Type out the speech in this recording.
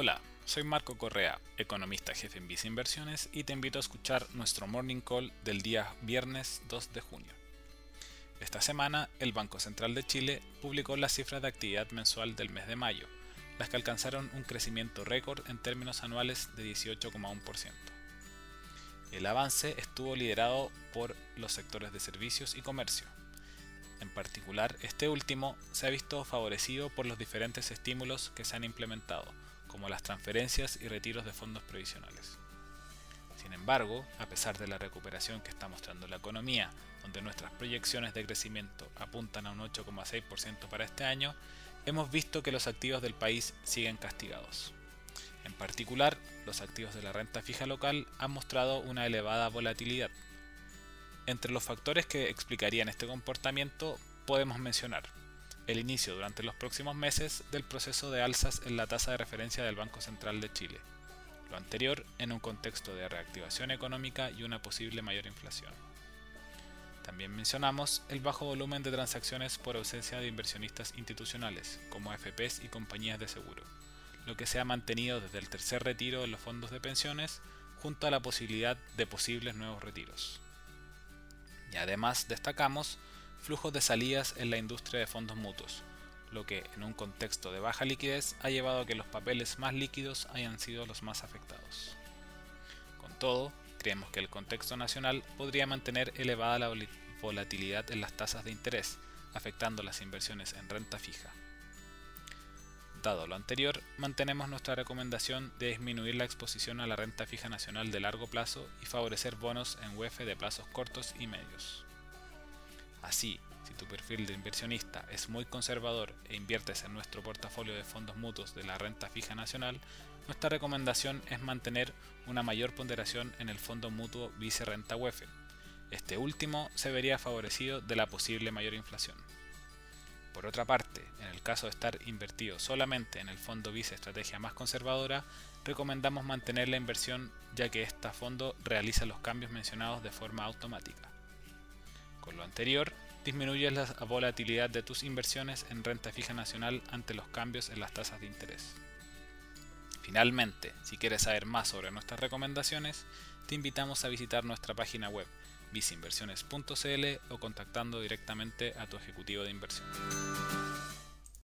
Hola, soy Marco Correa, economista jefe en Visa Inversiones y te invito a escuchar nuestro morning call del día viernes 2 de junio. Esta semana, el Banco Central de Chile publicó las cifras de actividad mensual del mes de mayo, las que alcanzaron un crecimiento récord en términos anuales de 18,1%. El avance estuvo liderado por los sectores de servicios y comercio. En particular, este último se ha visto favorecido por los diferentes estímulos que se han implementado, como las transferencias y retiros de fondos provisionales. Sin embargo, a pesar de la recuperación que está mostrando la economía, donde nuestras proyecciones de crecimiento apuntan a un 8,6% para este año, hemos visto que los activos del país siguen castigados. En particular, los activos de la renta fija local han mostrado una elevada volatilidad. Entre los factores que explicarían este comportamiento podemos mencionar el inicio durante los próximos meses del proceso de alzas en la tasa de referencia del Banco Central de Chile, lo anterior en un contexto de reactivación económica y una posible mayor inflación. También mencionamos el bajo volumen de transacciones por ausencia de inversionistas institucionales, como AFPs y compañías de seguro, lo que se ha mantenido desde el tercer retiro de los fondos de pensiones junto a la posibilidad de posibles nuevos retiros. Y además destacamos flujos de salidas en la industria de fondos mutuos, lo que en un contexto de baja liquidez ha llevado a que los papeles más líquidos hayan sido los más afectados. Con todo, creemos que el contexto nacional podría mantener elevada la volatilidad en las tasas de interés, afectando las inversiones en renta fija. Dado lo anterior, mantenemos nuestra recomendación de disminuir la exposición a la renta fija nacional de largo plazo y favorecer bonos en UEF de plazos cortos y medios. Así, si tu perfil de inversionista es muy conservador e inviertes en nuestro portafolio de fondos mutuos de la renta fija nacional, nuestra recomendación es mantener una mayor ponderación en el fondo mutuo Vice Renta UEF. Este último se vería favorecido de la posible mayor inflación. Por otra parte, en el caso de estar invertido solamente en el fondo Vice Estrategia más conservadora, recomendamos mantener la inversión ya que este fondo realiza los cambios mencionados de forma automática. Lo anterior, disminuyes la volatilidad de tus inversiones en renta fija nacional ante los cambios en las tasas de interés. Finalmente, si quieres saber más sobre nuestras recomendaciones, te invitamos a visitar nuestra página web visinversiones.cl o contactando directamente a tu ejecutivo de inversión.